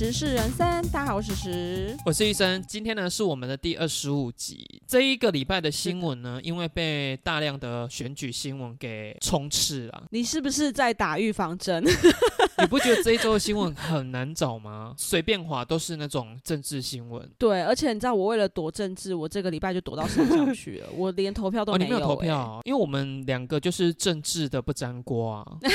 时事人生，大家好，我是时。我是医生，今天呢是我们的第二十五集。这一个礼拜的新闻呢，因为被大量的选举新闻给充斥了，你是不是在打预防针？你不觉得这一周的新闻很难找吗？随便划都是那种政治新闻。对，而且你知道，我为了躲政治，我这个礼拜就躲到山上去了，我连投票都 哦，你没有、没有投欸票，因为我们两个就是政治的不沾锅啊。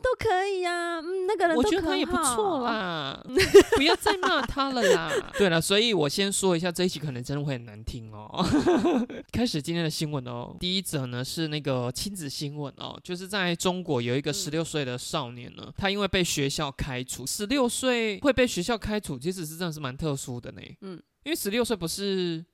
都可以呀、嗯，那个人我都可觉得他也不好错。啦，不要再骂他了啦。对了，所以我先说一下，这一期可能真的会很难听哦。开始今天的新闻哦，第一则呢是那个亲子新闻哦，就是在中国有一个嗯十六岁的少年呢，他因为被学校开除，十六岁会被学校开除，其实是真的是蛮特殊的呢。嗯嗯，因为十六岁不是，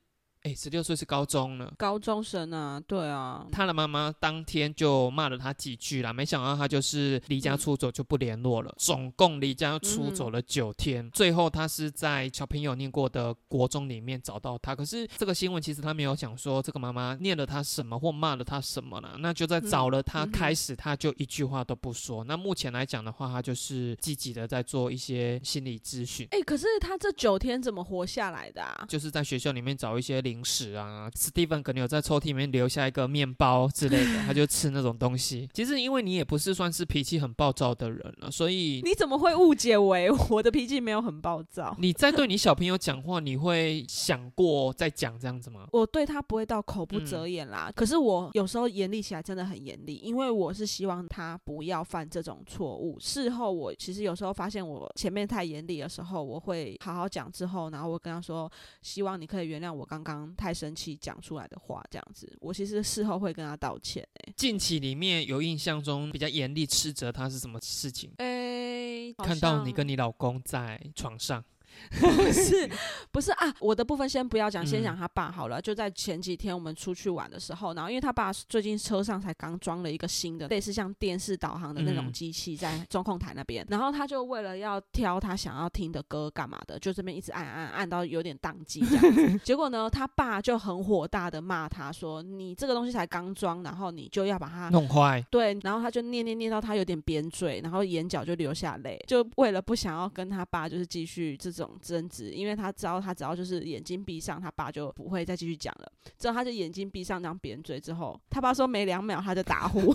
哎，十六岁是高中了。高中生啊，对啊，他的妈妈当天就骂了他几句啦，没想到他就是离家出走就不联络了，总共离家出走了九天，最后他是在小朋友念过的国中里面找到他。可是这个新闻其实他没有讲说这个妈妈念了他什么或骂了他什么了，那就在找了他开始，他就一句话都不说。那目前来讲的话，他就是积极的在做一些心理咨询。哎、可是他这九天怎么活下来的啊？就是在学校里面找一些零食啊，Steven 可能有在抽屉里面留下一个面包之类的，他就吃那种东西。其实因为你也不是算是脾气很暴躁的人了，所以你怎么会误解为我的脾气没有很暴躁？你在对你小朋友讲话，你会想过再讲这样子吗？我对他不会到口不嗯择言啦，可是我有时候严厉起来真的很严厉，因为我是希望他不要犯这种错误。事后我其实有时候发现我前面太严厉的时候，我会好好讲之后，然后我跟他说，希望你可以原谅我刚刚太生气讲出来的话，这样子。我其实事后会跟他道歉、欸，近期里面有印象中比较严厉斥责他是什么事情？诶、好看到你跟你老公在床上，不是 不是啊，我的部分先不要讲，先嗯讲他爸好了。就在前几天我们出去玩的时候，然后因为他爸最近车上才刚装了一个新的类似像电视导航的那种嗯机器在中控台那边，然后他就为了要挑他想要听的歌干嘛的，就这边一直按按按到有点宕机这样子。结果呢，他爸就很火大的骂他说：“你这个东西才刚装，然后你就要把它弄坏。对，然后他就念念念到他有点扁嘴，然后眼角就流下泪，就为了不想要跟他爸就是继续这种争执，因为他知道他只要就是眼睛闭上，他爸就不会再继续讲了。之后他就眼睛闭上，这样扁嘴之后，他爸说没两秒他就打呼，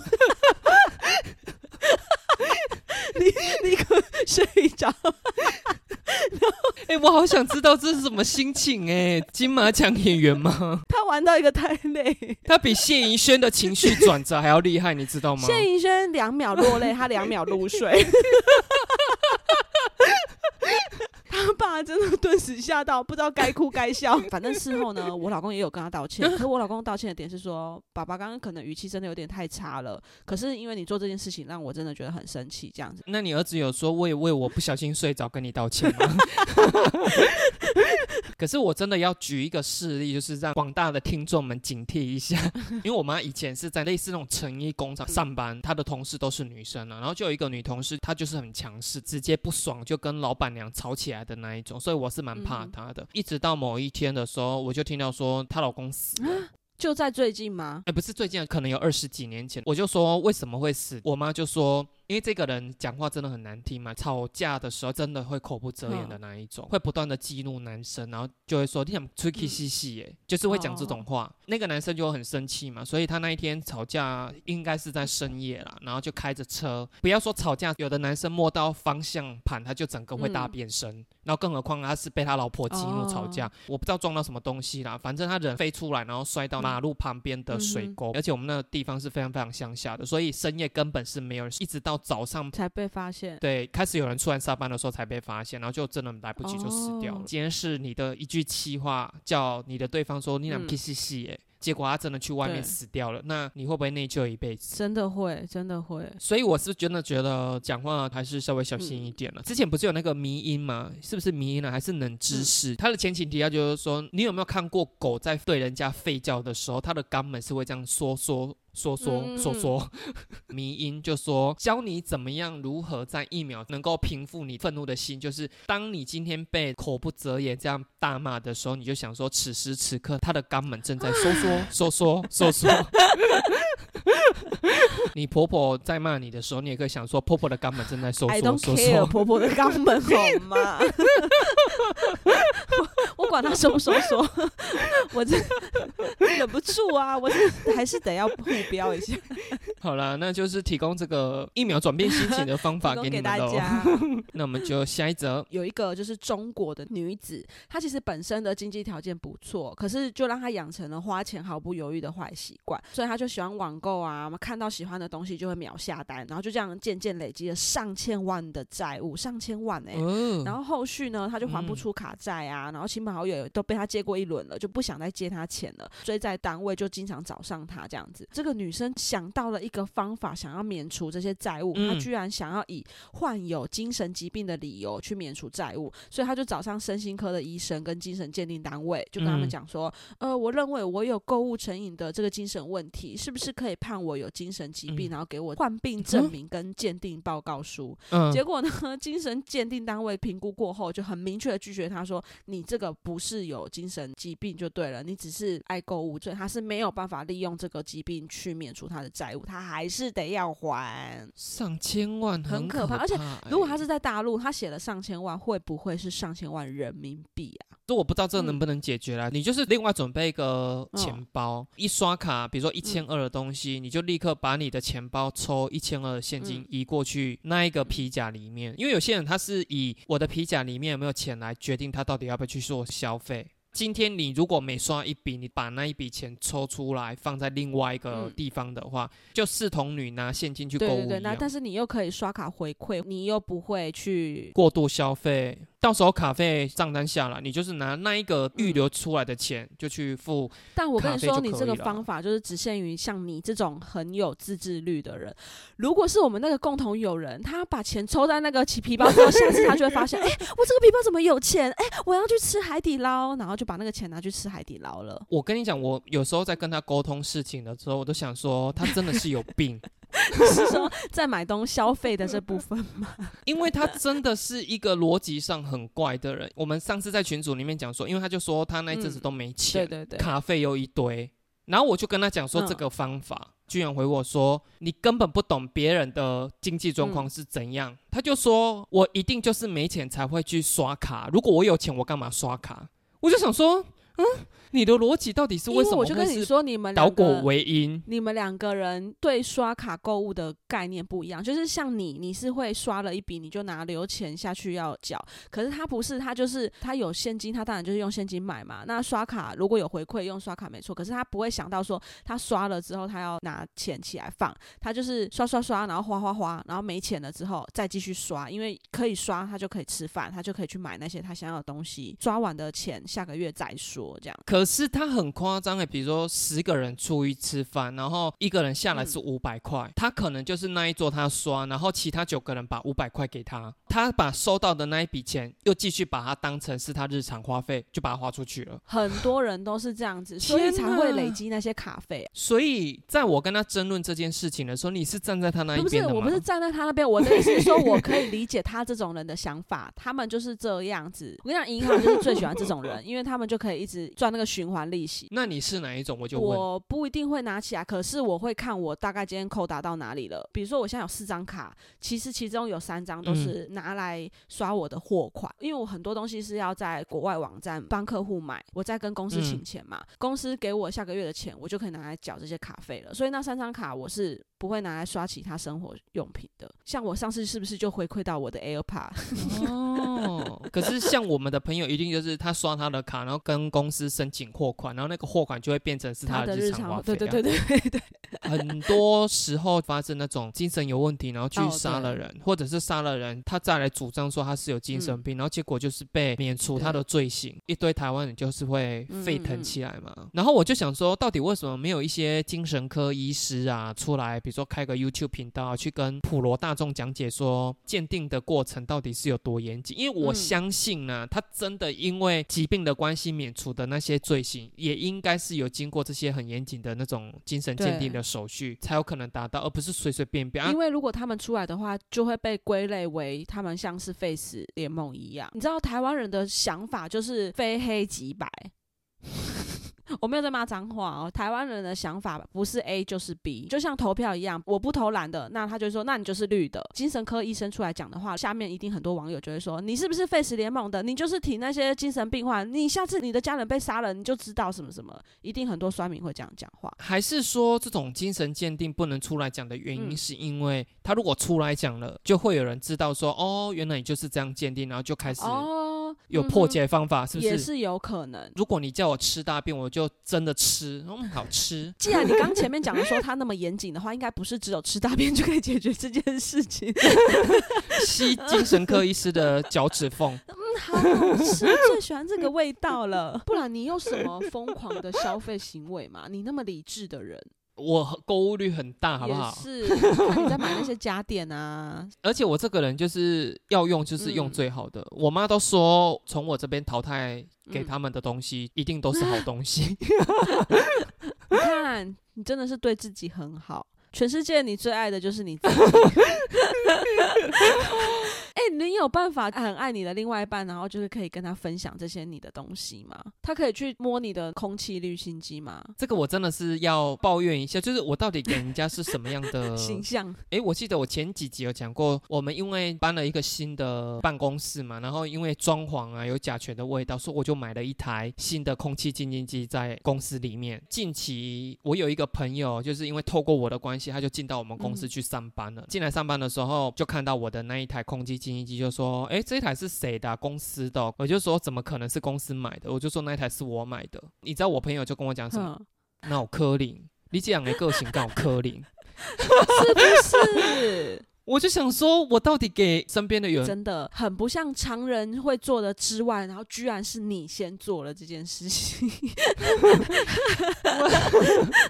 你你可睡着，哎、我好想知道这是什么心情哎、金马奖演员吗？他玩到一个太累。他比谢盈萱的情绪转折还要厉害，你知道吗？谢盈萱两秒落泪，他两秒入睡。他爸真的顿时吓到，不知道该哭该笑。反正事后呢，我老公也有跟他道歉，可是我老公道歉的点是说，爸爸刚刚可能语气真的有点太差了。可是因为你做这件事情，让我真的觉得很生气，这样子。那你儿子有说为为我不小心睡着跟你道歉吗？可是我真的要举一个事例，就是让广大的听众们警惕一下，因为我妈以前是在类似那种成衣工厂上班，她的同事都是女生啊，然后就有一个女同事，她就是很强势，直接不爽就跟老板娘吵起来的那一种，所以我是蛮怕嗯她的。一直到某一天的时候，我就听到说她老公死了。就在最近吗？哎，不是最近，可能有二十几年前，我就说为什么会死？我妈就说，因为这个人讲话真的很难听嘛，吵架的时候真的会口不择言的那一种，会不断的激怒男生，然后就会说你想吹 k 嘻嘻耶，就是会讲这种话。那个男生就很生气嘛，所以他那一天吵架应该是在深夜啦，然后就开着车，不要说吵架，有的男生摸到方向盘他就整个会大嗯变身，然后更何况他是被他老婆激怒吵架，哦我不知道撞到什么东西啦，反正他人飞出来，然后摔到马路旁边的水沟，而且我们那个地方是非常非常乡下的，所以深夜根本是没有人，一直到早上。才被发现。对，开始有人出来上班的时候才被发现，然后就真的来不及就死掉了。哦今天是你的一句气话，叫你的对方说你俩嗯 K 嘻嘻耶，结果他真的去外面死掉了，那你会不会内疚一辈子？真的会，真的会。所以我是真的觉得讲话还是稍微小心一点了。之前不是有那个迷音吗？是不是迷音呢？还是冷知识？它的前情提要就是说，你有没有看过狗在对人家吠叫的时候，它的肛门是会这样缩缩缩缩嗯缩缩？迷音就说教你怎么样如何在一秒能够平复你愤怒的心，就是当你今天被口不择言这样大骂的时候，你就想说此时此刻他的肛门正在收缩收缩收缩。你婆婆在骂你的时候，你也可以想说，婆婆的肛门正在收缩收缩。婆婆的肛门好吗？我我管她收不收缩，我这忍不住啊，我这还是得要互标一下，好了，那就是提供这个一秒转变心情的方法给给你们喽。大家。那我们就下一则。有一个就是中国的女子，她其实本身的经济条件不错，可是就让她养成了花钱毫不犹豫的坏习惯，所以她就喜欢网购啊，看到喜欢的东西就会秒下单，然后就这样渐渐累积了上千万的债务，上千万哎、哦，然后后续呢，她就还不嗯出卡债啊，然后亲朋好友也都被他借过一轮了，就不想再借他钱了。所以在单位就经常找上他这样子。这个女生想到了一个方法，想要免除这些债务，她嗯居然想要以患有精神疾病的理由去免除债务，所以她就找上身心科的医生跟精神鉴定单位，就跟他们嗯讲说，呃，我认为我有购物成瘾的这个精神问题，是不是可以判我有精神疾病，嗯然后给我患病证明跟鉴定报告书？嗯结果呢，精神鉴定单位评估过后，就很明确的拒绝他说：“你这个不是有精神疾病就对了，你只是爱购物，所以他是没有办法利用这个疾病去免除他的债务，他还是得要还。上千万可很可怕而且欸如果他是在大陆，他写了上千万，会不会是上千万人民币啊？这我不知道这嗯能不能解决啦。你就是另外准备一个嗯钱包，一刷卡，比如说一千二的东西，你就立刻把你的钱包抽一千二的现金嗯移过去那一个皮夹里面，因为有些人他是以我的皮夹里面有没有钱来决定他到底要不要去做消费。今天你如果每刷一笔，你把那一笔钱抽出来放在另外一个嗯地方的话，就视同你拿现金去购对对对。那但是你又可以刷卡回馈，你又不会去过度消费，到时候卡费账单下来，你就是拿那一个预留出来的钱就去付。但我跟你说，你这个方法就是只限于像你这种很有自制力的人。如果是我们那个共同友人，他把钱抽在那个起皮包之后，下次他就会发现，哎、我这个皮包怎么有钱？哎、我要去吃海底捞，然后就把那个钱拿去吃海底捞了。我跟你讲，我有时候在跟他沟通事情的时候，我都想说他真的是有病，是说在买东消费的这部分吗？因为他真的是一个逻辑上很怪的人。我们上次在群组里面讲说，因为他就说他那一阵子嗯都没钱，对对对，卡费又一堆，然后我就跟他讲说嗯这个方法，居然回我说你根本不懂别人的经济状况嗯是怎样。他就说我一定就是没钱才会去刷卡，如果我有钱，我干嘛刷卡？我就想说，嗯，你的逻辑到底是为为什么我就跟你说，你们导果为因？你们两个人对刷卡购物的概念不一样，就是像你，你是会刷了一笔你就拿留钱下去要缴，可是他不是，他就是他有现金，他当然就是用现金买嘛。那刷卡如果有回馈，用刷卡没错，可是他不会想到说他刷了之后他要拿钱起来放，他就是刷刷刷，然后花花花，然后没钱了之后再继续刷，因为可以刷，他就可以吃饭，他就可以去买那些他想要的东西，刷完的钱下个月再说，这样。可是他很夸张诶，比如说十个人出去吃饭，然后一个人下来是五百块，他可能就是那一桌他刷，然后其他九个人把五百块给他，他把收到的那一笔钱又继续把它当成是他日常花费，就把它花出去了。很多人都是这样子，所以才会累积那些卡费。所以在我跟他争论这件事情的时候，你是站在他那一边的吗？我不是站在他那边，我的意思是说，我可以理解他这种人的想法，他们就是这样子。我跟你讲，银行就是最喜欢这种人，因为他们就可以一直赚那个循环利息。那你是哪一种？我就问。我不一定会拿起来，可是我会看我大概今天扣打到哪里了。比如说我现在有四张卡，其实其中有三张都是拿来刷我的货款，因为我很多东西是要在国外网站帮客户买，我在跟公司请钱嘛，公司给我下个月的钱，我就可以拿来缴这些卡费了。所以那三张卡我是不会拿来刷其他生活用品的。像我上次是不是就回馈到我的 AirPod？哦，可是像我们的朋友，一定就是他刷他的卡，然后跟公司申请货款，然后那个货款就会变成是他的日常花费、啊。对对对对对，很多时候发生那种精神有问题，然后去哦杀了对人，或者是杀了人，他再来主张说他是有精神嗯病，然后结果就是被免除他的罪行，一堆台湾人就是会沸腾起来嘛。然后我就想说，到底为什么没有一些精神科医师啊出来，比如说开个 YouTube 频道，去跟普罗大众讲解说鉴定的过程到底是有多严谨？因为我相信呢，他真的因为疾病的关系免除的那些罪行，也应该是有经过这些很严谨的那种精神鉴定的手续，才有可能达到，而不是随随便便因。为如果他们出来的话，就会被归类为他们像是 Face 联盟一样。你知道台湾人的想法就是非黑即白。我没有在骂脏话哦。台湾人的想法不是 A 就是 B，就像投票一样，我不投蓝的，那他就说那你就是绿的。精神科医生出来讲的话，下面一定很多网友就会说你是不是 Face 联盟的？你就是挺那些精神病患，你下次你的家人被杀了，你就知道什么什么，一定很多酸民会这样讲话。还是说这种精神鉴定不能出来讲的原因，嗯是因为他如果出来讲了，就会有人知道说哦，原来你就是这样鉴定，然后就开始哦，有破解方法，是不是？也是有可能。如果你叫我吃大便，我就真的吃，嗯，好吃。既然你刚前面讲的说他那么严谨的话，应该不是只有吃大便就可以解决这件事情。吸精神科医师的脚趾缝，好好吃，最喜欢这个味道了。不然你有什么疯狂的消费行为吗？你那么理智的人，我购物率很大，好不好？是看你在买那些家电啊，而且我这个人就是要用，就是用嗯最好的。我妈都说，从我这边淘汰给嗯他们的东西，一定都是好东西。你看你真的是对自己很好。全世界你最爱的就是你自己。哎、你有办法很爱你的另外一半，然后就是可以跟他分享这些你的东西吗？他可以去摸你的空气滤芯机吗？这个我真的是要抱怨一下，就是我到底给人家是什么样的 形象，哎，我记得我前几集有讲过，我们因为搬了一个新的办公室嘛，然后因为装潢啊有甲醛的味道，所以我就买了一台新的空气净化机在公司里面。近期我有一个朋友，就是因为透过我的关系，他就进到我们公司嗯去上班了。进来上班的时候，就看到我的那一台空气净就说：“哎，这一台是谁的啊、公司的哦、我就说：“怎么可能是公司买的？”我就说那一台是我买的。你知道我朋友就跟我讲什么？嗯，那有柯林，你这样的个性刚好柯林。是不是？我就想说，我到底给身边的人真的很不像常人会做的之外，然后居然是你先做了这件事情。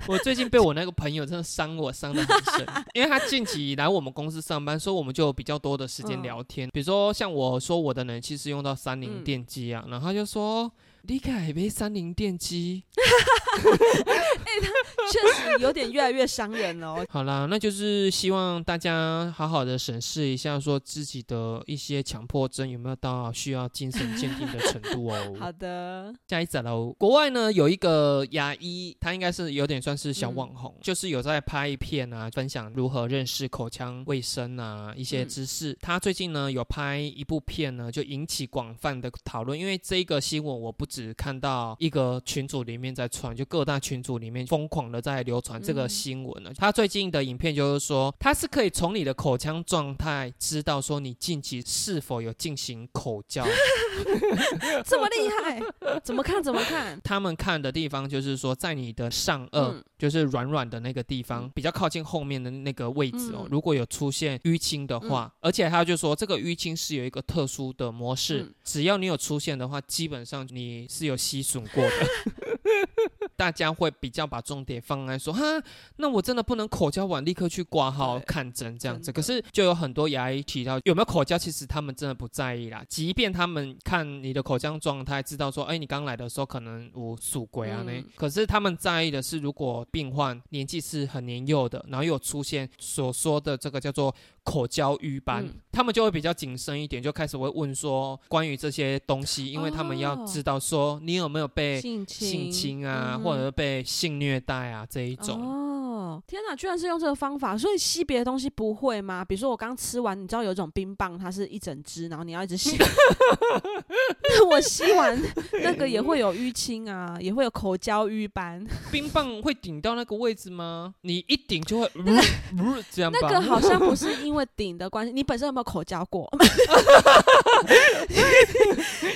我最近被我那个朋友真的伤我伤的很深，因为他近期来我们公司上班，所以我们就有比较多的时间聊天。比如说像我说我的冷气是用到三菱嗯电机啊，然后他就说。你改杯三菱电机，确实有点越来越伤人哦。好啦，那就是希望大家好好的审视一下，说自己的一些强迫症有没有到需要精神鉴定的程度哦。好的，下一则喽，国外呢有一个牙医，他应该是有点算是小网红，就是有在拍片啊，分享如何认识口腔卫生啊一些嗯知识。他最近呢有拍一部片呢，就引起广泛的讨论，因为这个新闻我不只看到一个群组里面在传，就各大群组里面疯狂的在流传这个嗯新闻呢。他最近的影片就是说，他是可以从你的口腔状态知道说你近期是否有进行口交。这么厉害，怎么看怎么看？他们看的地方就是说，在你的上颚，嗯就是软软的那个地方，嗯比较靠近后面的那个位置哦。嗯如果有出现淤青的话，而且他就说这个淤青是有一个特殊的模式，嗯只要你有出现的话，基本上你是有吸吮过的。大家会比较把重点放在说，哈，那我真的不能口交完立刻去挂号看诊这样子。可是就有很多牙医提到有没有口交，其实他们真的不在意啦。即便他们看你的口腔状态，知道说，哎，你刚来的时候可能我属鬼啊那，嗯可是他们在意的是，如果病患年纪是很年幼的，然后又有出现所说的这个叫做口交瘀斑，嗯。他们就会比较谨慎一点，就开始会问说关于这些东西，因为他们要哦知道说你有没有被性侵。性侵啊，嗯或者是被性虐待啊这一种。哦，天哪，居然是用这个方法，所以吸别的东西不会吗？比如说我刚吃完，你知道有一种冰棒，它是一整支，然后你要一直吸。那我吸完那个也会有淤青啊，也会有口交瘀斑。冰棒会顶到那个位置吗？你一顶就会，这样吧？那个好像不是因为顶的关系，你本身有没有口交过？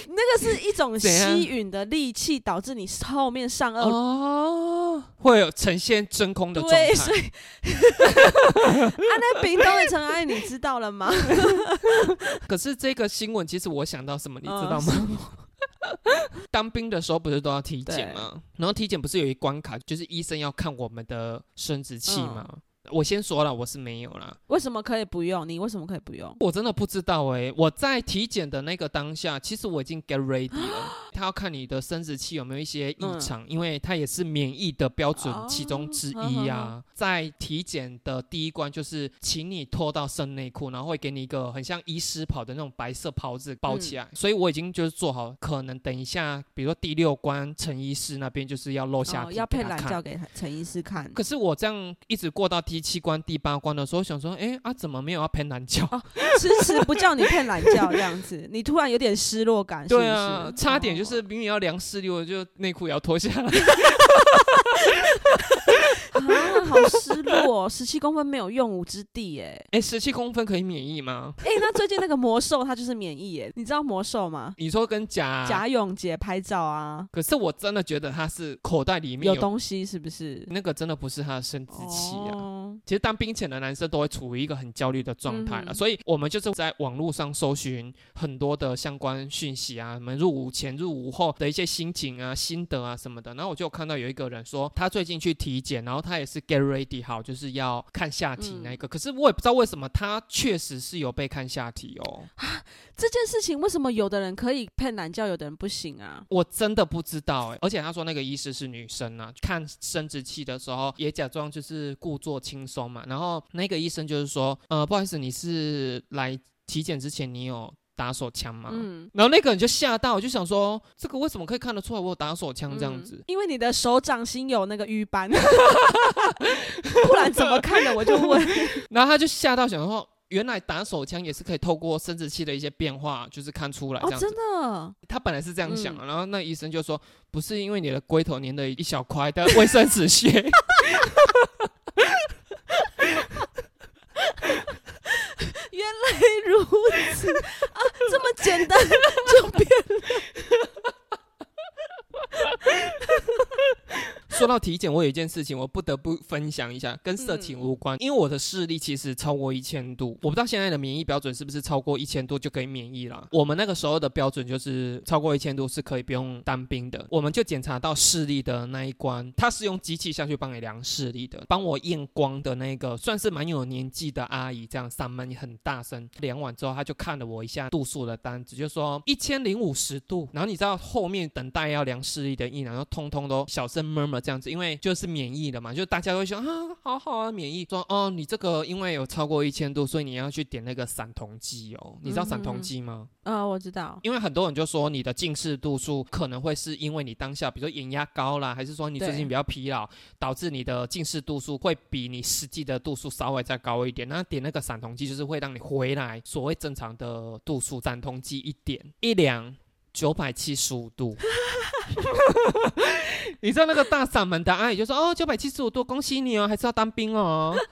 那个是一种吸吮的力气导致你后面上颚哦，会有呈现真空的状态对，。所以 啊，那冰冻的尘埃你知道了吗？可是这个新闻，其实我想到什么，你知道嗯吗？当兵的时候不是都要体检吗？然后体检不是有一关卡，就是医生要看我们的生殖器嗯吗？我先说了，我是没有啦，为什么可以不用？你为什么可以不用？我真的不知道哎、我在体检的那个当下，其实我已经 get ready 了，他要看你的生殖器有没有一些异嗯常，因为它也是免疫的标准哦其中之一啊。在体检的第一关就是请你脱到剩内裤，然后会给你一个很像医师袍的那种白色袍子包起来，所以我已经就是做好，可能等一下，比如说第六关陈医师那边就是要露下哦，要配懒看觉给陈医师看。可是我这样一直过到第七关、第八关的时候，想说，哎啊，怎么没有要喷懒觉？哦迟迟不叫你配懒觉这样子，你突然有点失落感，是不对啊，是差点就哦是明明要量视力，我就内裤也要脱下来。啊，好失落，十七公分没有用武之地哎。哎，十七公分可以免疫吗？哎、那最近那个魔兽它就是免疫耶，你知道魔兽吗？你说跟贾贾永杰拍照啊，可是我真的觉得他是口袋里面有有东西是不是？那个，真的不是他的生殖器啊。哦其实当兵前的男生都会处于一个很焦虑的状态了，嗯所以我们就是在网络上搜寻很多的相关讯息啊，什么入伍前、入伍后的一些心情啊、心得啊什么的。然后我就有看到有一个人说，他最近去体检，然后他也是 get ready 好，就是要看下体那个。可是我也不知道为什么他确实是有被看下体哦，这件事情为什么有的人可以配男教，有的人不行啊？我真的不知道哎。而且他说那个医师是女生啊，看生殖器的时候也假装就是故作轻松嘛。然后那个医生就是说，呃，不好意思，你是来体检之前你有打手枪吗？嗯，然后那个人就吓到，我就想说，这个为什么可以看得出来我有打手枪这样子？嗯因为你的手掌心有那个瘀斑，不然怎么看的？我就问，然后他就吓到，想说。原来打手枪也是可以透过生殖器的一些变化，就是看出来这哦，样子。真的，他本来是这样想嗯的，然后那医生就说，不是因为你的龟头粘的一小块的卫生纸屑，原来如此。啊，这么简单 就说到体检，我有一件事情我不得不分享一下，跟色情嗯。无关，因为我的视力其实超过一千度，我不知道现在的免疫标准是不是超过一千度就可以免疫了。我们那个时候的标准就是超过一千度是可以不用当兵的，我们就检查到视力的那一关，他是用机器下去帮你量视力的，帮我验光的那个算是蛮有年纪的阿姨，这样嗓门也很大声，量完之后他就看了我一下度数的单子，就说一千零五十度，然后你知道后面等待要量视力的一然后通通都小声 murmur 这样子，因为就是免疫的嘛，就大家都会说啊，好好啊，免疫，说哦，你这个因为有超过一千度，所以你要去点那个散瞳剂哦，你知道散瞳剂吗？呃，我知道，因为很多人就说你的近视度数可能会是因为你当下，比如说眼压高啦，还是说你最近比较疲劳，导致你的近视度数会比你实际的度数稍微再高一点。那点那个散瞳剂就是会让你回来所谓正常的度数，散瞳剂一点一量九百七十五度。你知道那个大嗓门的阿姨就说：“哦，九百七十五度，恭喜你哦，还是要当兵哦。”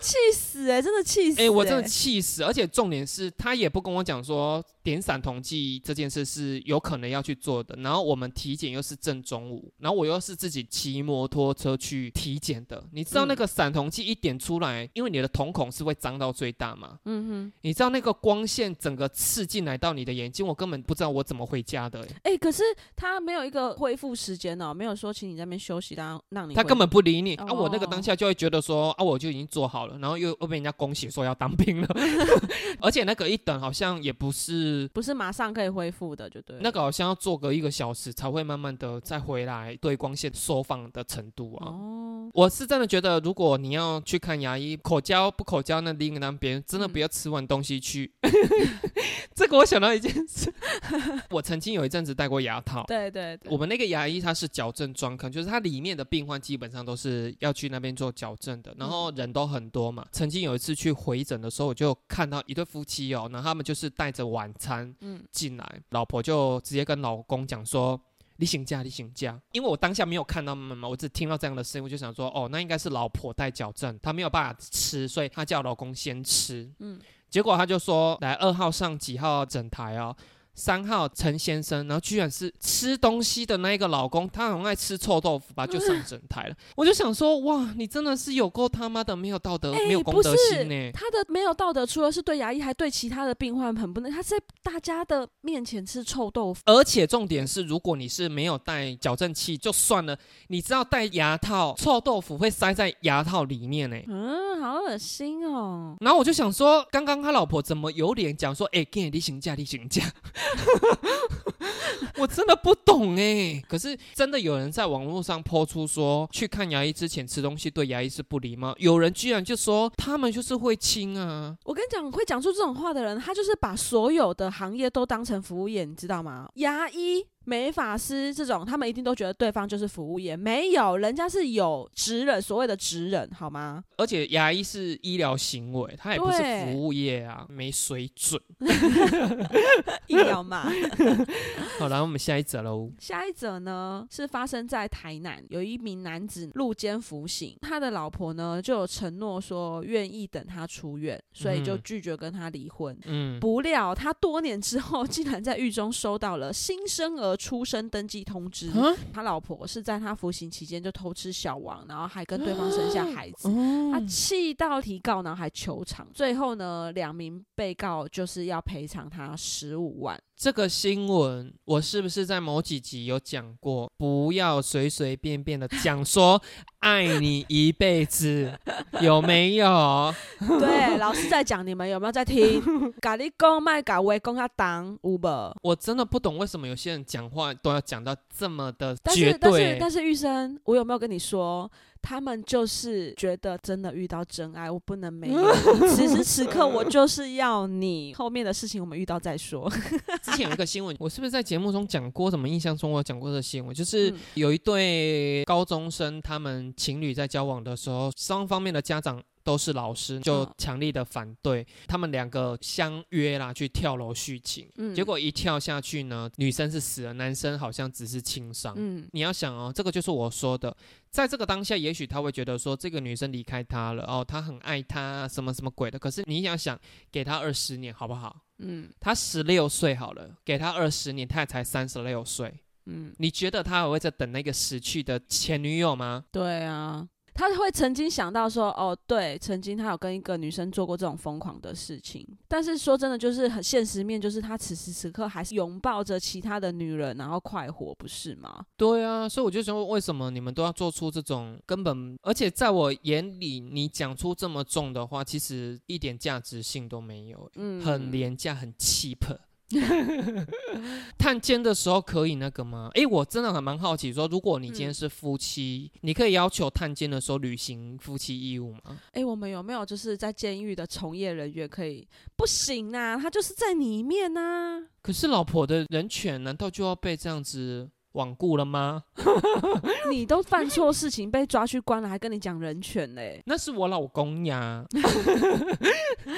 气死哎、真的气死、哎、我真的气死！而且重点是他也不跟我讲说点散瞳剂这件事是有可能要去做的。然后我们体检又是正中午，然后我又是自己骑摩托车去体检的。你知道那个散瞳剂一点出来，因为你的瞳孔是会张到最大嘛？嗯哼，你知道那个光线整个刺进来到你的眼睛，我根本不知道我怎么回家的、欸。哎、可是他没有一个恢复时间哦，没有说请你在那边休息，然后让你他根本不理你、哦啊！我那个当下就会觉得说啊，我就已经做好了，然后又又被人家恭喜说要当兵了，而且那个一等好像也不是不是马上可以恢复的，就对。那个好像要做个一个小时才会慢慢的再回来对光线收放的程度啊。哦，我是真的觉得，如果你要去看牙医，口交不口交那另那边，真的不要吃完东西去。这个我想到一件事，我曾经有一阵子带过牙套。对对对，我们那个牙医他是矫正专科，就是他里面的病患基本上都是要去那边做矫正的，然后人都很多嘛。曾经有一次去回诊的时候，我就看到一对夫妻哦，然后他们就是带着晚餐嗯进来，老婆就直接跟老公讲说。你请假，你请假，因为我当下没有看到他们嘛，我只听到这样的声音，我就想说，哦，那应该是老婆带矫正，她没有办法吃，所以她叫老公先吃。嗯，结果他就说，来二号上几号整台哦，三号陈先生，然后居然是吃东西的那一个老公，他很爱吃臭豆腐吧，就上整台了。我就想说，哇，你真的是有够他妈的没有道德、哎没有公德心呢。他的没有道德，除了是对牙医，还对其他的病患很不能。他在大家的面前吃臭豆腐，而且重点是，如果你是没有带矫正器就算了，你知道戴牙套，臭豆腐会塞在牙套里面呢。嗯，好恶心哦。然后我就想说，刚刚他老婆怎么有脸讲说，哎、给你例行假，例行假？我真的不懂哎。可是真的有人在网络上抛出说，去看牙医之前吃东西对牙医是不礼貌。有人居然就说他们就是会亲啊！我跟你讲，会讲出这种话的人，他就是把所有的行业都当成服务业，你知道吗？牙医。美发师这种，他们一定都觉得对方就是服务业，没有，人家是有职人，所谓的职人，好吗？而且牙医是医疗行为，他也不是服务业啊，没水准。医疗嘛。好，然后我们下一则喽。下一则呢是发生在台南，有一名男子入监服刑，他的老婆呢就有承诺说愿意等他出院，所以就拒绝跟他离婚。嗯，不料他多年之后竟然在狱中收到了新生儿。出生登记通知，他老婆是在他服刑期间就偷吃小王，然后还跟对方生下孩子，他气到提告，然后还求偿，最后呢，两名被告就是要赔偿他十五万。这个新闻我是不是在某几集有讲过？不要随随便便的讲说爱你一辈子，有没有？对，老师在讲，你们有没有在听？咖喱公卖咖威公要当 Uber，我真的不懂为什么有些人讲话都要讲到这么的绝对。但是但是玉生，我有没有跟你说？他们就是觉得真的遇到真爱，我不能没有。此时此刻，我就是要你。后面的事情我们遇到再说。之前有一个新闻，我是不是在节目中讲过？怎么印象中我讲过这新闻？就是有一对高中生，他们情侣在交往的时候，双方面的家长。都是老师就强力的反对，他们两个相约啦去跳楼续情，结果一跳下去呢，女生是死了，男生好像只是轻伤。嗯，你要想哦，这个就是我说的，在这个当下，也许他会觉得说这个女生离开他了，哦，他很爱他，什么什么鬼的。可是你想想，给他二十年好不好？嗯，他十六岁好了，给他二十年，他也才三十六岁。嗯，你觉得他还会在等那个死去的前女友吗？对啊。他会曾经想到说，哦，对，曾经他有跟一个女生做过这种疯狂的事情。但是说真的，就是很现实面，就是他此时此刻还是拥抱着其他的女人，然后快活，不是吗？对啊，所以我就想问，为什么你们都要做出这种根本？而且在我眼里，你讲出这么重的话，其实一点价值性都没有，嗯，很廉价，很 cheap。探监的时候可以那个吗？哎，我真的很蛮好奇，说如果你今天是夫妻，你可以要求探监的时候履行夫妻义务吗？哎，我们有没有就是在监狱的从业人员可以？不行啊，他就是在里面呐。可是老婆的人权难道就要被这样子罔顾了吗？你都犯错事情被抓去关了，还跟你讲人权嘞？那是我老公呀，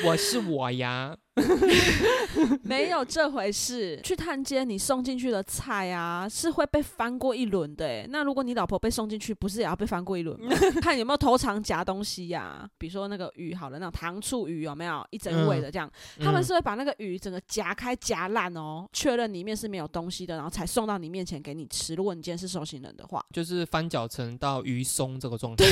我是我呀。没有这回事。去探监，你送进去的菜啊，是会被翻过一轮的。哎，那如果你老婆被送进去，不是也要被翻过一轮吗？看有没有头长夹东西呀？比如说那个鱼，好了，那种糖醋鱼有没有一整尾的这样？他们是会把那个鱼整个夹开夹烂哦，确认里面是没有东西的，然后才送到你面前给你吃。如果你今天是受刑人的话，就是翻搅成到鱼松这个状态，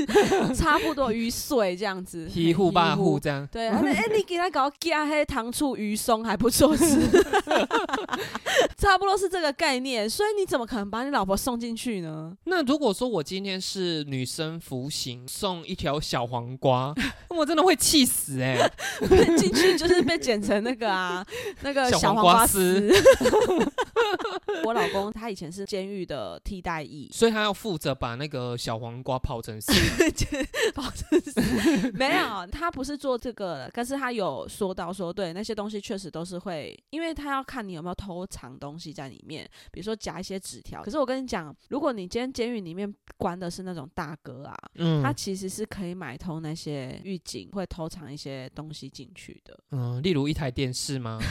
差不多鱼碎这样子，一户半户这样。对，哎，你给他搞夹。黑糖醋鱼松还不错吃，差不多是这个概念，所以你怎么可能把你老婆送进去呢？那如果说我今天是女生服刑，送一条小黄瓜，我真的会气死 哎！进去就是被剪成那个啊，那个小黄瓜丝。我老公他以前是监狱的替代役，所以他要负责把那个小黄瓜泡成丝，泡成丝。没有，他不是做这个的，但是他有说到。说对，那些东西确实都是会，因为他要看你有没有偷藏东西在里面，比如说夹一些纸条。可是我跟你讲，如果你今天监狱里面关的是那种大哥啊，嗯，他其实是可以买通那些狱警会偷藏一些东西进去的。嗯，例如一台电视吗？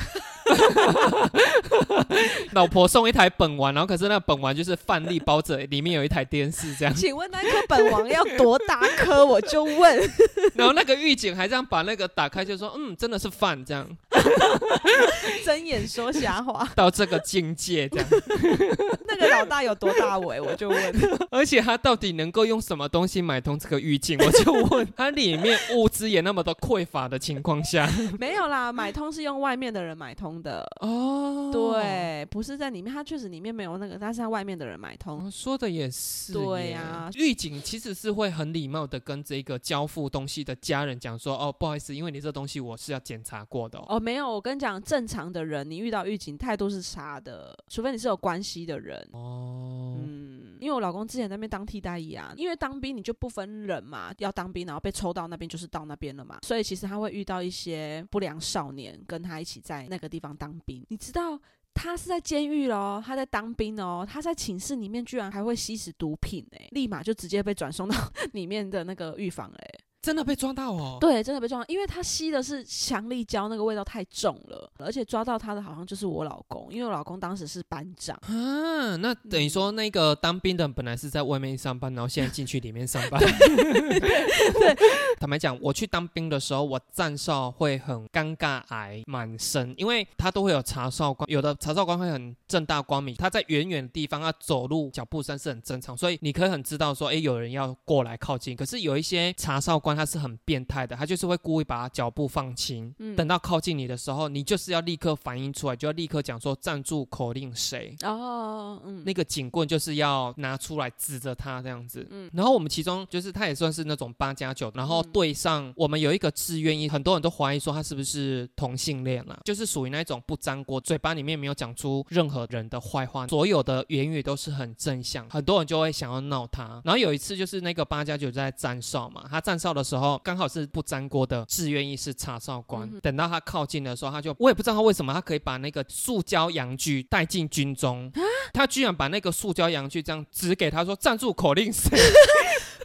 老婆送一台本王，然后可是那本王就是饭粒包着，里面有一台电视这样。请问那颗本王要多大颗？我就问。然后那个狱警还这样把那个打开，就说：“嗯，真的是饭这样。” 睁眼说瞎话，到这个境界这样。那个老大有多大尾？我就问。而且他到底能够用什么东西买通这个狱警？我就问 他里面物资也那么多匮乏的情况下，没有啦，买通是用外面的人买通的哦。对，不是在里面，他确实里面没有那个，但是他外面的人买通。说的也是。对呀，狱警其实是会很礼貌的跟这个交付东西的家人讲说：“哦，不好意思，因为你这东西我是要检查过的。”哦，没。没有，我跟你讲，正常的人，你遇到狱警态度是差的，除非你是有关系的人。哦，嗯，因为我老公之前在那边当替代役啊，因为当兵你就不分人嘛，要当兵然后被抽到那边就是到那边了嘛，所以其实他会遇到一些不良少年跟他一起在那个地方当兵，你知道。他是在监狱咯，他在当兵哦，他在寝室里面居然还会吸食毒品哎，立马就直接被转送到 里面的那个狱房哎。真的被抓到哦！对，真的被抓到，因为他吸的是强力胶，那个味道太重了，而且抓到他的好像就是我老公，因为我老公当时是班长啊。那等于说，那个当兵的本来是在外面上班，然后现在进去里面上班。对，坦白讲，我去当兵的时候，我站哨会很尴尬癌满身，因为他都会有查哨官，有的查哨官会很正大光明，他在远远的地方，他走路脚步声是很正常，所以你可以很知道说，哎，有人要过来靠近。可是有一些查哨官。他是很变态的，他就是会故意把脚步放轻，等到靠近你的时候，你就是要立刻反应出来，就要立刻讲说站住，口令谁？哦，嗯，那个警棍就是要拿出来指着他这样子。嗯，然后我们其中就是他也算是那种八加九，然后对上我们有一个志愿役，很多人都怀疑说他是不是同性恋了，就是属于那种不沾锅，嘴巴里面没有讲出任何人的坏话，所有的言语都是很正向，很多人就会想要闹他。然后有一次就是那个八加九在站哨嘛，他站哨的。时候刚好是不粘锅的志愿役是查哨官，等到他靠近的时候，他就我也不知道他为什么他可以把那个塑胶阳具带进军中，他居然把那个塑胶阳具这样指给他说站住口令谁？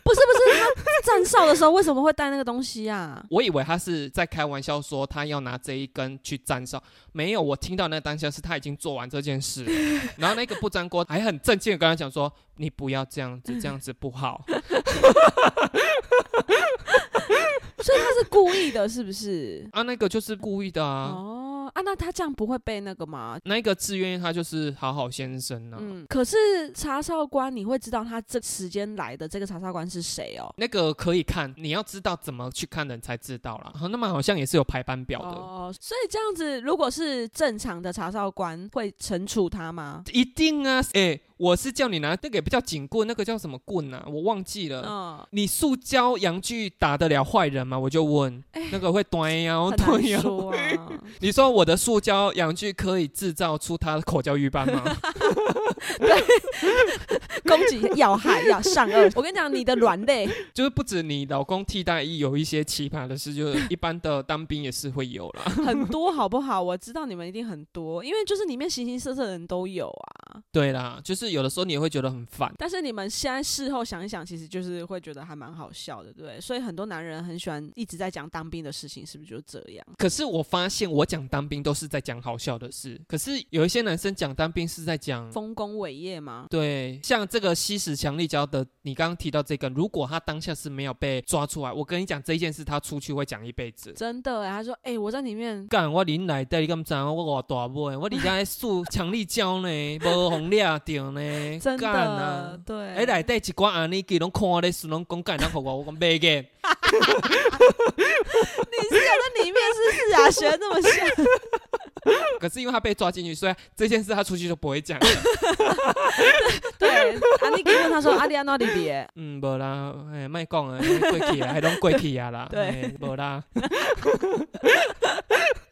不是不是，他站哨的时候为什么会带那个东西啊？我以为他是在开玩笑说他要拿这一根去站哨，没有，我听到那当下是他已经做完这件事，然后那个不粘锅还很正经的跟他讲说你不要这样子，这样子不好。是不是？啊，那个就是故意的啊。哦，啊，那他这样不会被那个吗？那个自愿他就是好好先生呢。嗯，可是查哨官你会知道他这时间来的这个查哨官是谁哦？那个可以看，你要知道怎么去看人才知道啦。那么好像也是有排班表的。哦，所以这样子，如果是正常的查哨官会惩处他吗？一定啊，哎。我是叫你拿那个也不叫警棍，那个叫什么棍啊？我忘记了。嗯，你塑胶阳具打得了坏人吗？我就问，那个会断呀，断呀。你说我的塑胶阳具可以制造出他的口交浴班吗？对，攻击要害要上颚。我跟你讲，你的软肋 就是不止你老公替代役有一些奇葩的事，就是一般的当兵也是会有了，很多好不好？我知道你们一定很多，因为就是里面形形色色的人都有啊。对啦，就是。有的时候你也会觉得很烦，但是你们现在事后想一想，其实就是会觉得还蛮好笑的，对不对？所以很多男人很喜欢一直在讲当兵的事情，是不是就这样？可是我发现我讲当兵都是在讲好笑的事，可是有一些男生讲当兵是在讲丰功伟业吗？对，像这个吸食强力胶的，你刚刚提到这个，如果他当下是没有被抓出来，我跟你讲这件事，他出去会讲一辈子。真的，他说：“哎，我在里面干，我林来带你咁脏，我我大妹，我里家还输强力胶呢，无红裂掉呢。”真的，对。哎，来带一寡安尼，佮拢看我咧，是拢讲干，然后我我讲袂嘅。你是有在里面是是啊，学那么像。可是因为他被抓进去，所以这件事他出去就不会讲。对，安尼给问他说：“阿丽安哪里别？”嗯，无啦，哎，卖讲啊，过去啊，还拢过去啊啦。对，无啦。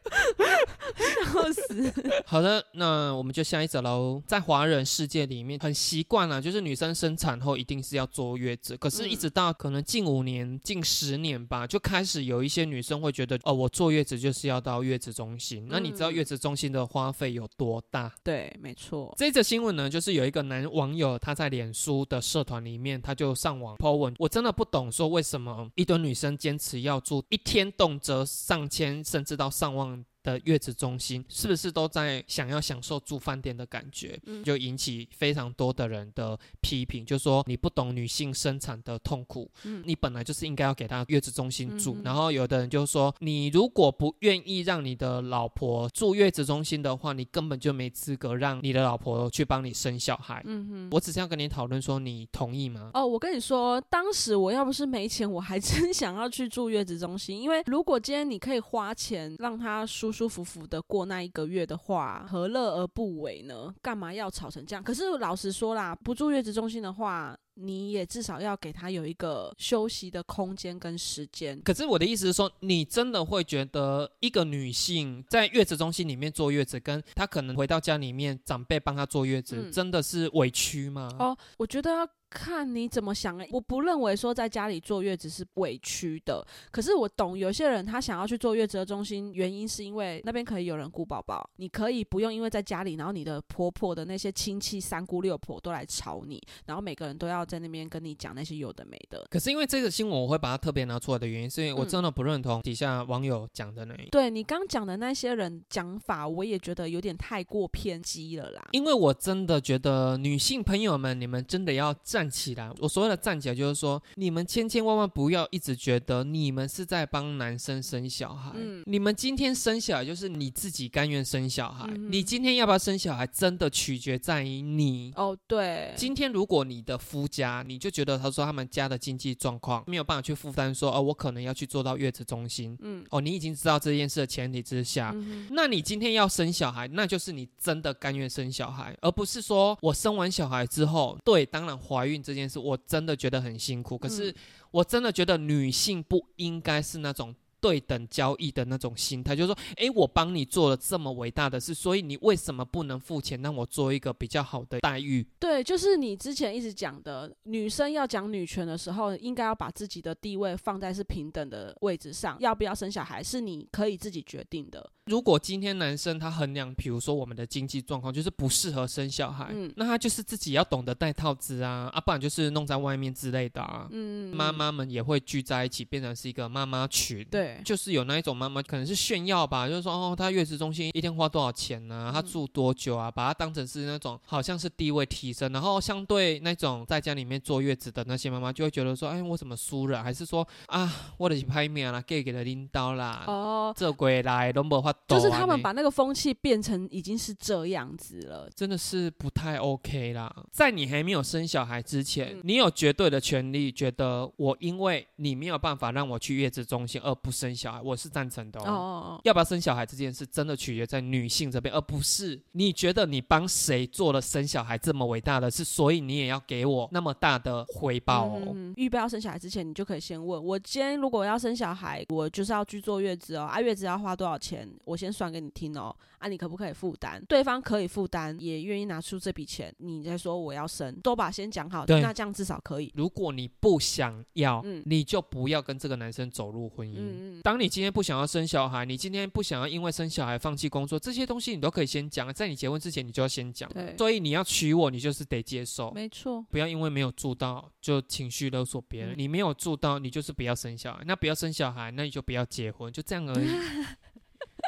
笑死！好的，那我们就下一则喽。在华人世界里面，很习惯了，就是女生生产后一定是要坐月子。可是，一直到可能近五年、近十年吧，就开始有一些女生会觉得，哦，我坐月子就是要到月子中心。那你知道月子中心的花费有多大？对，没错。这则新闻呢，就是有一个男网友他在脸书的社团里面，他就上网 po 文。我真的不懂，说为什么一堆女生坚持要住一天，动辄上千，甚至到上万。down 的月子中心是不是都在想要享受住饭店的感觉？就引起非常多的人的批评，就说你不懂女性生产的痛苦，你本来就是应该要给她月子中心住。然后有的人就说，你如果不愿意让你的老婆住月子中心的话，你根本就没资格让你的老婆去帮你生小孩。嗯哼，我只是要跟你讨论说，你同意吗？哦，我跟你说，当时我要不是没钱，我还真 想要去住月子中心，因为如果今天你可以花钱让他输。舒舒服服的过那一个月的话，何乐而不为呢？干嘛要吵成这样？可是老实说啦，不住月子中心的话。你也至少要给他有一个休息的空间跟时间。可是我的意思是说，你真的会觉得一个女性在月子中心里面坐月子，跟她可能回到家里面长辈帮她坐月子，真的是委屈吗？哦，我觉得。看你怎么想我不认为说在家里坐月子是委屈的，可是我懂有些人他想要去坐月子的中心，原因是因为那边可以有人顾宝宝，你可以不用因为在家里，然后你的婆婆的那些亲戚三姑六婆都来吵你，然后每个人都要在那边跟你讲那些有的没的。可是因为这个新闻我会把它特别拿出来的原因，是因为我真的不认同底下网友讲的那。对你刚讲的那些人讲法，我也觉得有点太过偏激了啦。因为我真的觉得女性朋友们，你们真的要站起来。我所谓的站起来，就是说，你们千千万万不要一直觉得你们是在帮男生生小孩。嗯，你们今天生小孩就是你自己甘愿生小孩。你今天要不要生小孩，真的取决在于你。哦，对。今天如果你的夫家，你就觉得他说他们家的经济状况没有办法去负担，说哦，我可能要去做到月子中心。嗯，哦，你已经知道这件事的前提之下，那你今天要生小孩，那就是你真的甘愿生小孩，而不是说我生完小孩之后，对，当然怀孕这件。事我真的觉得很辛苦，可是我真的觉得女性不应该是那种。对等交易的那种心态，就是说，诶，我帮你做了这么伟大的事，所以你为什么不能付钱让我做一个比较好的待遇？对，就是你之前一直讲的，女生要讲女权的时候，应该要把自己的地位放在是平等的位置上。要不要生小孩是你可以自己决定的。如果今天男生他衡量，比如说我们的经济状况就是不适合生小孩，嗯，那他就是自己要懂得戴套子啊，啊，不然就是弄在外面之类的啊。嗯，妈妈们也会聚在一起，变成是一个妈妈群。对。就是有那一种妈妈可能是炫耀吧，就是说哦，她月子中心一天花多少钱呢？她住多久啊？把它当成是那种好像是地位提升，然后相对那种在家里面坐月子的那些妈妈就会觉得说，哎，我怎么输了？还是说啊，我的拍面啦，给给了领导啦，哦，这鬼来都没法。就是他们把那个风气变成已经是这样子了，真的是不太 OK 啦。在你还没有生小孩之前，你有绝对的权利，觉得我因为你没有办法让我去月子中心，而不。生小孩，我是赞成的哦哦哦。要不要生小孩这件事，真的取决在女性这边，而不是你觉得你帮谁做了生小孩这么伟大的事，所以你也要给我那么大的回报哦。嗯预备要生小孩之前，你就可以先问我：今天如果要生小孩，我就是要去坐月子哦。啊，月子要花多少钱？我先算给你听哦。啊，你可不可以负担？对方可以负担，也愿意拿出这笔钱，你再说我要生，都把先讲好，那这样至少可以。如果你不想要，你就不要跟这个男生走入婚姻。当你今天不想要生小孩，你今天不想要因为生小孩放弃工作，这些东西你都可以先讲，在你结婚之前你就要先讲。对，所以你要娶我，你就是得接受。没错，不要因为没有做到就情绪勒索别人。你没有做到，你就是不要生小孩。那不要生小孩，那你就不要结婚，就这样而已。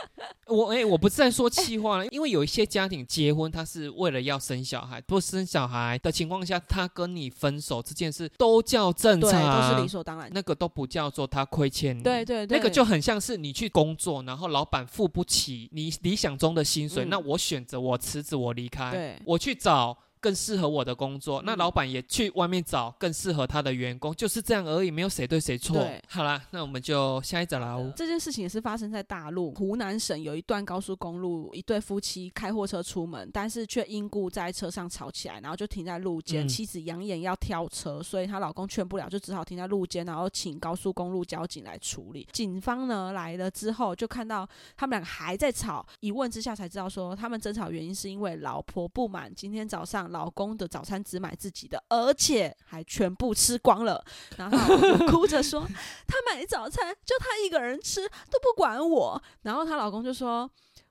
我哎，我不是在说气话了，因为有一些家庭结婚，他是为了要生小孩，不生小孩的情况下，他跟你分手这件事都叫正常，都是理所当然，那个都不叫做他亏欠你，对对对，那个就很像是你去工作，然后老板付不起你理想中的薪水，那我选择我辞职，我离开，我去找。更适合我的工作，那老板也去外面找更适合他的员工，就是这样而已，没有谁对谁错。好啦，那我们就下一则了。这件事情也是发生在大陆湖南省，有一段高速公路，一对夫妻开货车出门，但是却因故在车上吵起来，然后就停在路肩。妻子扬言要跳车，所以她老公劝不了，就只好停在路间，然后请高速公路交警来处理。警方呢来了之后，就看到他们两个还在吵，一问之下才知道说，他们争吵原因是因为老婆不满今天早上。老公的早餐只买自己的，而且还全部吃光了，然后哭着说：“他买早餐就他一个人吃，都不管我。”然后她老公就说。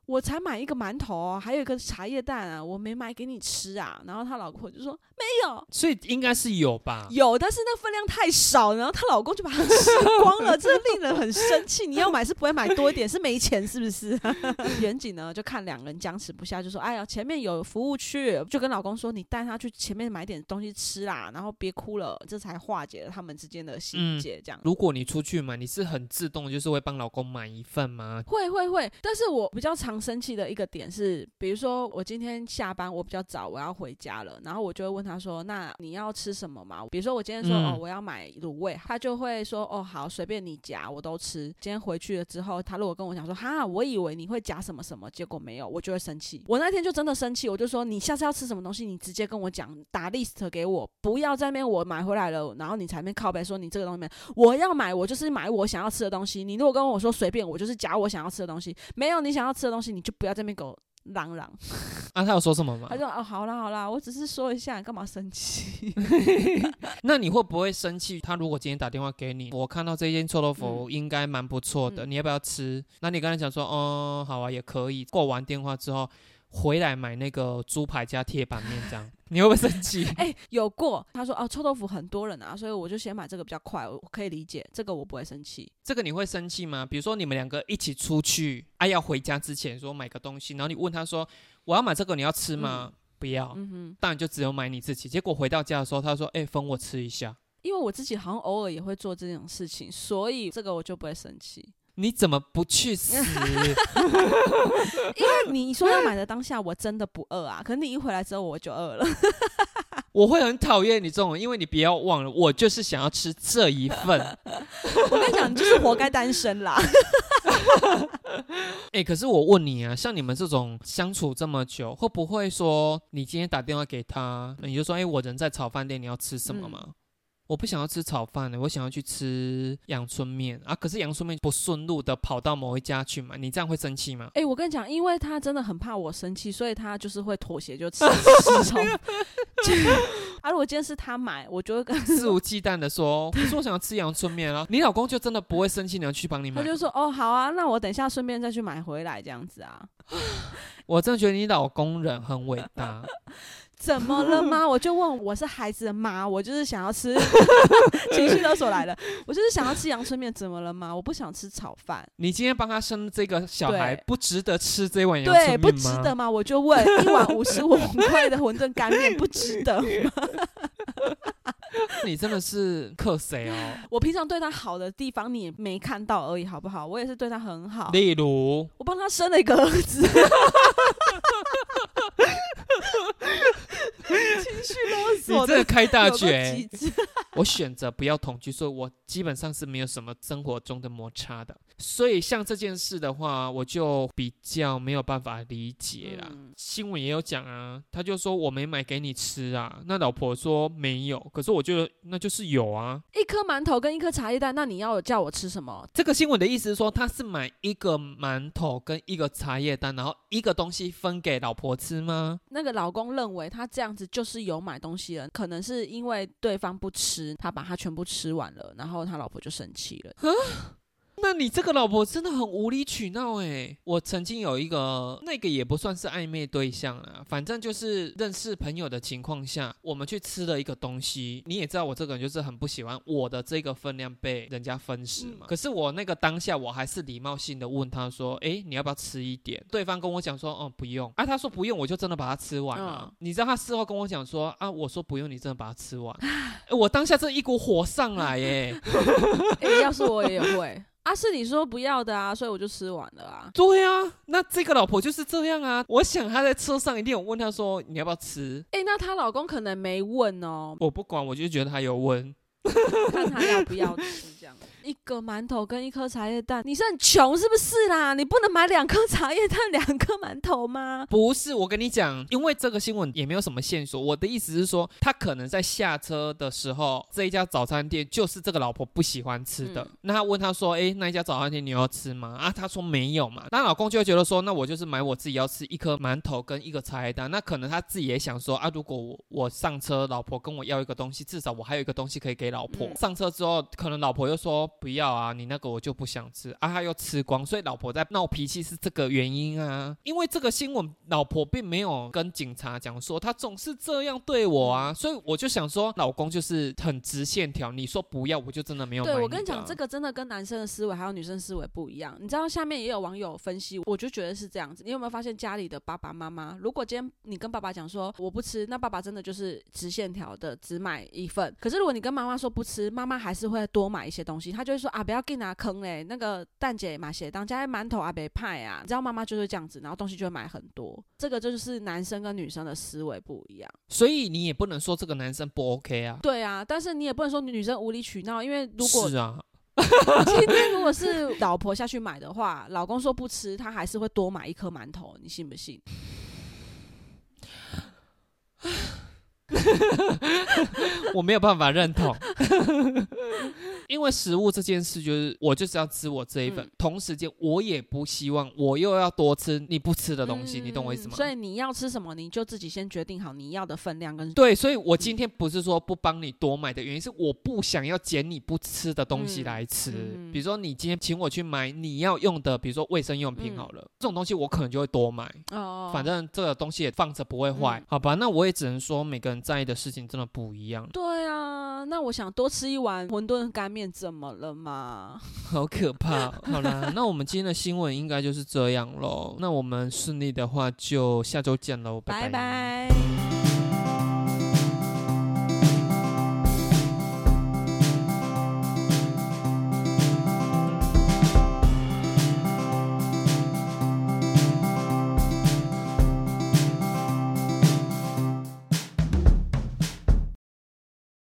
我才买一个馒头，还有一个茶叶蛋啊，我没买给你吃啊。然后他老婆就说没有，所以应该是有吧？有，但是那分量太少，然后她老公就把它吃光了，这令人很生气。你要买是不会买多一点，是没钱是不是？远景呢就看两个人僵持不下，就说哎呀，前面有服务区，就跟老公说你带他去前面买点东西吃啦，然后别哭了，这才化解了他们之间的心结。这样，如果你出去买，你是很自动就是会帮老公买一份吗？会会会，但是我比较常。常生气的一个点是，比如说我今天下班我比较早，我要回家了，然后我就会问他说：“那你要吃什么嘛？”比如说我今天说：“嗯哦，我要买卤味。”他就会说：“哦，好，随便你夹，我都吃。”今天回去了之后，他如果跟我讲说：“哈，我以为你会夹什么什么，结果没有，我就会生气。我那天就真的生气，我就说：“你下次要吃什么东西，你直接跟我讲，打 list 给我，不要在那边我买回来了，然后你才那边靠背说你这个东西。我要买，我就是买我想要吃的东西。你如果跟我说随便，我就是夹我想要吃的东西。没有你想要吃的东西，你就不要在那边给我嚷嚷。啊，他有说什么吗他？说哦，好啦好啦，我只是说一下，你干嘛生气？那你会不会生气？他如果今天打电话给你，我看到这间臭豆腐应该蛮不错的，嗯你要不要吃？那你刚才讲说，哦，好啊，也可以。挂完电话之后，回来买那个猪排加铁板面，这样 你会不会生气？哎、有过。他说哦，臭豆腐很多人啊，所以我就先买这个比较快，我我可以理解，这个我不会生气。这个你会生气吗？比如说你们两个一起出去，啊，要回家之前说买个东西，然后你问他说，我要买这个，你要吃吗？不要，嗯哼，当然就只有买你自己。结果回到家的时候，他说，哎、分我吃一下。因为我自己好像偶尔也会做这种事情，所以这个我就不会生气。你怎么不去死？因为你说要买的当下，我真的不饿啊，可是你一回来之后我就饿了。我会很讨厌你这种人，因为你不要忘了，我就是想要吃这一份。我跟你讲，你就是活该单身啦。哎、可是我问你啊，像你们这种相处这么久，会不会说你今天打电话给他，你就说，哎、我人在炒饭店，你要吃什么吗？我不想要吃炒饭的，我想要去吃阳春面啊！可是阳春面不顺路的跑到某一家去买，你这样会生气吗？哎、我跟你讲，因为他真的很怕我生气，所以他就是会妥协，就吃 吃从。啊，如果今天是他买，我就会跟肆无忌惮的说，可是我想要吃阳春面啊！你老公就真的不会生气，你要去帮你买他。就说哦好啊，那我等一下顺便再去买回来这样子啊。我真的觉得你老公人很伟大。怎么了吗？我就问，我是孩子的妈，我就是想要吃，情绪勒索来了，我就是想要吃阳春面，怎么了吗？我不想吃炒饭，你今天帮他生这个小孩，不值得吃这碗阳对，春面不值？得吗？我就问，一碗五十五 块的馄饨干面不值得吗？你真的是克谁哦？我平常对他好的地方你也没看到而已，好不好？我也是对他很好，例如，我帮他生了一个儿子。你索的这个开大有个绝极，致我选择不要同居，所以我基本上是没有什么生活中的摩擦的。所以像这件事的话，我就比较没有办法理解啦。嗯新闻也有讲啊，他就说我没买给你吃啊，那老婆说没有，可是我觉得那就是有啊。一颗馒头跟一颗茶叶蛋，那你要叫我吃什么？这个新闻的意思是说，他是买一个馒头跟一个茶叶蛋，然后一个东西分给老婆吃吗？那个老公认为他这样子就是有买东西了，可能是因为对方不吃，他把它全部吃完了，然后他老婆就生气了。那你这个老婆真的很无理取闹诶。我曾经有一个，那个也不算是暧昧对象啦，反正就是认识朋友的情况下，我们去吃了一个东西。你也知道我这个人就是很不喜欢我的这个分量被人家分食嘛。嗯可是我那个当下，我还是礼貌性的问他说：“诶，你要不要吃一点？”对方跟我讲说：“哦，不用。”啊，他说不用，我就真的把它吃完了。嗯你知道他事后跟我讲说：“啊，我说不用，你真的把它吃完。诶我当下这一股火上来耶。诶要是我也会。啊，是你说不要的啊，所以我就吃完了啊。对啊，那这个老婆就是这样啊。我想她在车上一定有问她说你要不要吃，诶，那她老公可能没问哦，我不管，我就觉得她有问。看她要不要吃这样。一个馒头跟一颗茶叶蛋，你是很穷是不是啦？你不能买两颗茶叶蛋、两颗馒头吗？不是，我跟你讲，因为这个新闻也没有什么线索。我的意思是说，他可能在下车的时候，这一家早餐店就是这个老婆不喜欢吃的。嗯那他问他说：“诶，那一家早餐店你要吃吗？”啊，他说没有嘛。那老公就会觉得说：“那我就是买我自己要吃一颗馒头跟一个茶叶蛋。”那可能他自己也想说：“啊，如果我我上车，老婆跟我要一个东西，至少我还有一个东西可以给老婆。嗯上车之后，可能老婆又说不要啊，你那个我就不想吃啊，他又吃光，所以老婆在闹脾气是这个原因啊。因为这个新闻，老婆并没有跟警察讲说他总是这样对我啊，所以我就想说，老公就是很直线条，你说不要，我就真的没有买对，我跟你讲，啊这个真的跟男生的思维还有女生思维不一样。你知道下面也有网友分析，我就觉得是这样子。你有没有发现家里的爸爸妈妈，如果今天你跟爸爸讲说我不吃，那爸爸真的就是直线条的只买一份。可是如果你跟妈妈说不吃，妈妈还是会多买一些些东西，他就会说啊，不要给拿坑嘞，那个蛋姐买鞋当家馒头啊，别派啊，你知道妈妈就是这样子，然后东西就会买很多，这个就是男生跟女生的思维不一样。所以你也不能说这个男生不 OK 啊。对啊，但是你也不能说女生无理取闹，因为如果是啊，今天如果是老婆下去买的话，老公说不吃，他还是会多买一颗馒头，你信不信？我没有办法认同，因为食物这件事就是我就是要吃我这一份，嗯同时间我也不希望我又要多吃你不吃的东西，你懂我意思吗？嗯所以你要吃什么，你就自己先决定好你要的分量跟对，所以我今天不是说不帮你多买的原因，是我不想要捡你不吃的东西嗯来吃。嗯比如说你今天请我去买你要用的，比如说卫生用品嗯好了，这种东西我可能就会多买。哦，反正这个东西也放着不会坏，嗯好吧？那我也只能说每个人在意的事情真的不一样，对啊，那我想多吃一碗馄饨干面怎么了嘛？好可怕。好啦，那我们今天的新闻应该就是这样喽。那我们顺利的话就下周见喽，拜拜拜